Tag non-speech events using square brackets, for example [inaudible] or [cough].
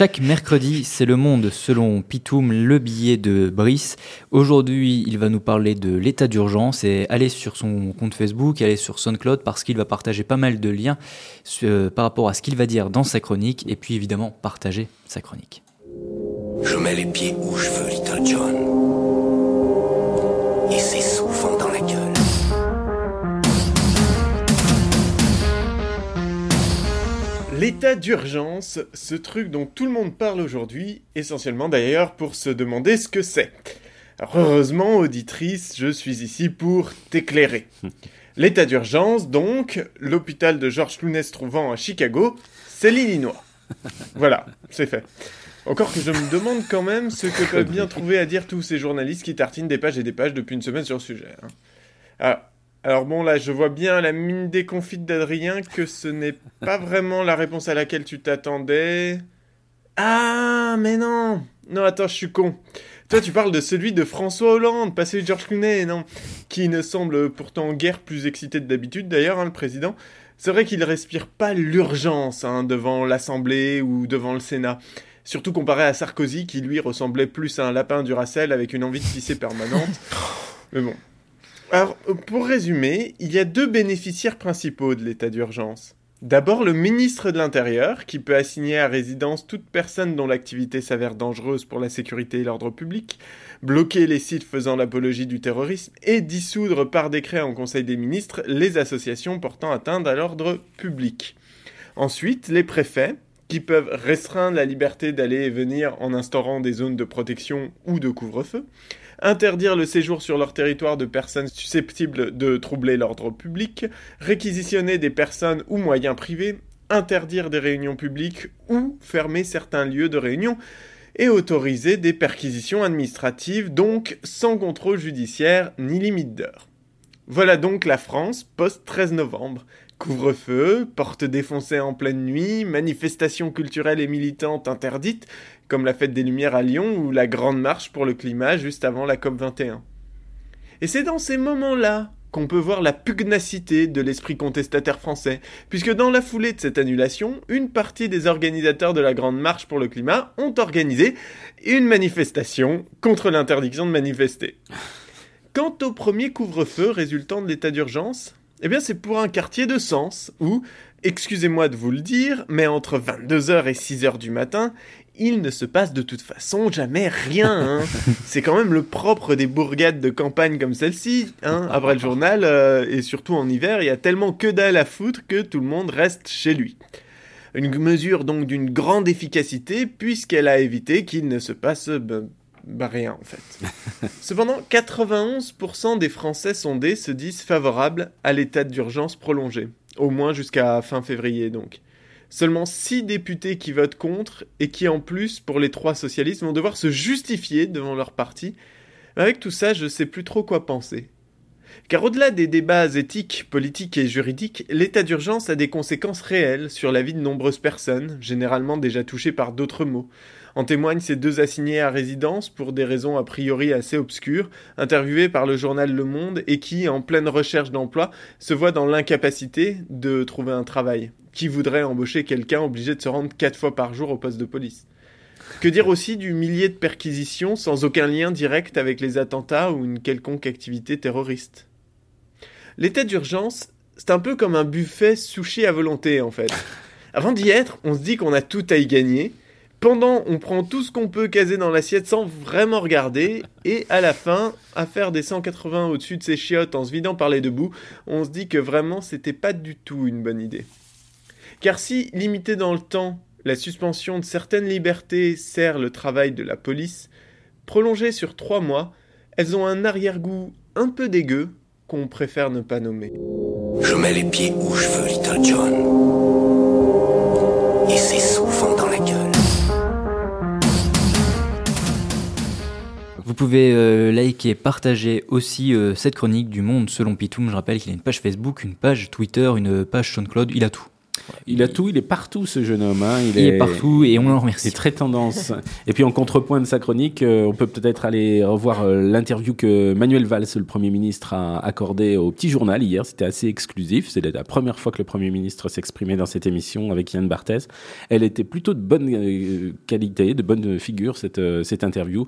chaque mercredi, c'est le monde selon Pitoum, le billet de Brice. Aujourd'hui, il va nous parler de l'état d'urgence et aller sur son compte Facebook, aller sur SoundCloud parce qu'il va partager pas mal de liens euh, par rapport à ce qu'il va dire dans sa chronique et puis évidemment partager sa chronique. Je mets les pieds où je veux, Little John. L'état d'urgence, ce truc dont tout le monde parle aujourd'hui, essentiellement d'ailleurs pour se demander ce que c'est. Alors heureusement, auditrice, je suis ici pour t'éclairer. [laughs] L'état d'urgence, donc, l'hôpital de George Clooney se trouvant à Chicago, c'est l'Illinois. Voilà, c'est fait. Encore que je me demande quand même ce que [laughs] peuvent bien trouver à dire tous ces journalistes qui tartinent des pages et des pages depuis une semaine sur le sujet. hein. Ah, alors bon, là, je vois bien la mine déconfite d'Adrien que ce n'est [laughs] pas vraiment la réponse à laquelle tu t'attendais. Ah, mais non Non, attends, je suis con. Toi, tu parles de celui de François Hollande, pas celui de Georges Clooney, non Qui ne semble pourtant guère plus excité que d'habitude, d'ailleurs, hein, le président. C'est vrai qu'il respire pas l'urgence hein, devant l'Assemblée ou devant le Sénat. Surtout comparé à Sarkozy, qui lui ressemblait plus à un lapin du Racel avec une envie de pisser permanente. [laughs] Mais bon. Alors, pour résumer, il y a deux bénéficiaires principaux de l'état d'urgence. D'abord, le ministre de l'Intérieur, qui peut assigner à résidence toute personne dont l'activité s'avère dangereuse pour la sécurité et l'ordre public, bloquer les sites faisant l'apologie du terrorisme et dissoudre par décret en Conseil des ministres les associations portant atteinte à l'ordre public. Ensuite, les préfets, qui peuvent restreindre la liberté d'aller et venir en instaurant des zones de protection ou de couvre-feu, interdire le séjour sur leur territoire de personnes susceptibles de troubler l'ordre public, réquisitionner des personnes ou moyens privés, interdire des réunions publiques ou fermer certains lieux de réunion, et autoriser des perquisitions administratives, donc sans contrôle judiciaire ni limite d'heure. Voilà donc la France post-13 novembre. Couvre-feu, portes défoncées en pleine nuit, manifestations culturelles et militantes interdites, comme la fête des Lumières à Lyon ou la Grande Marche pour le climat juste avant la COP21. Et c'est dans ces moments-là qu'on peut voir la pugnacité de l'esprit contestataire français, puisque dans la foulée de cette annulation, une partie des organisateurs de la Grande Marche pour le climat ont organisé une manifestation contre l'interdiction de manifester. Quant au premier couvre-feu résultant de l'état d'urgence, eh bien c'est pour un quartier de Sens où, excusez-moi de vous le dire, mais entre 22h et 6h du matin, il ne se passe de toute façon jamais rien. hein. [laughs] c'est quand même le propre des bourgades de campagne comme celle-ci. hein. Après le journal, euh, et surtout en hiver, il y a tellement que dalle à foutre que tout le monde reste chez lui. Une mesure donc d'une grande efficacité puisqu'elle a évité qu'il ne se passe ben, bah, rien en fait. [laughs] Cependant, 91% des Français sondés se disent favorables à l'état d'urgence prolongé, au moins jusqu'à fin février donc. Seulement 6 députés qui votent contre et qui en plus, pour les trois socialistes, vont devoir se justifier devant leur parti. Avec tout ça, je sais plus trop quoi penser. Car au-delà des débats éthiques, politiques et juridiques, l'état d'urgence a des conséquences réelles sur la vie de nombreuses personnes, généralement déjà touchées par d'autres maux. En témoignent ces deux assignés à résidence pour des raisons a priori assez obscures, interviewés par le journal Le Monde et qui, en pleine recherche d'emploi, se voient dans l'incapacité de trouver un travail. Qui voudrait embaucher quelqu'un obligé de se rendre quatre fois par jour au poste de police? Que dire aussi du millier de perquisitions sans aucun lien direct avec les attentats ou une quelconque activité terroriste? L'état d'urgence, c'est un peu comme un buffet sushi à volonté en fait. [laughs] Avant d'y être, on se dit qu'on a tout à y gagner. Pendant, on prend tout ce qu'on peut caser dans l'assiette sans vraiment regarder. Et à la fin, à faire des 180 au-dessus de ses chiottes en se vidant par les deux bouts, on se dit que vraiment c'était pas du tout une bonne idée. Car si, limité dans le temps, la suspension de certaines libertés sert le travail de la police, prolongée sur trois mois, elles ont un arrière-goût un peu dégueu qu'on préfère ne pas nommer. Je mets les pieds où je veux, Little John. Et c'est souvent dans la gueule. Vous pouvez euh, liker et partager aussi euh, cette chronique du monde selon Pitoum. Je rappelle qu'il a une page Facebook, une page Twitter, une page SoundCloud, il a tout. Il a tout, il est partout ce jeune homme. Hein. Il, est... partout et on le remercie. C'est très tendance. et puis en contrepoint de sa chronique, euh, on peut peut-être aller revoir euh, l'interview que Manuel Valls, le Premier ministre, a accordé au Petit Journal hier. C'était assez exclusif. C'est la première fois que le Premier ministre s'exprimait dans cette émission avec Yann Barthès. Elle était plutôt de bonne euh, qualité, de bonne figure, cette, cette interview.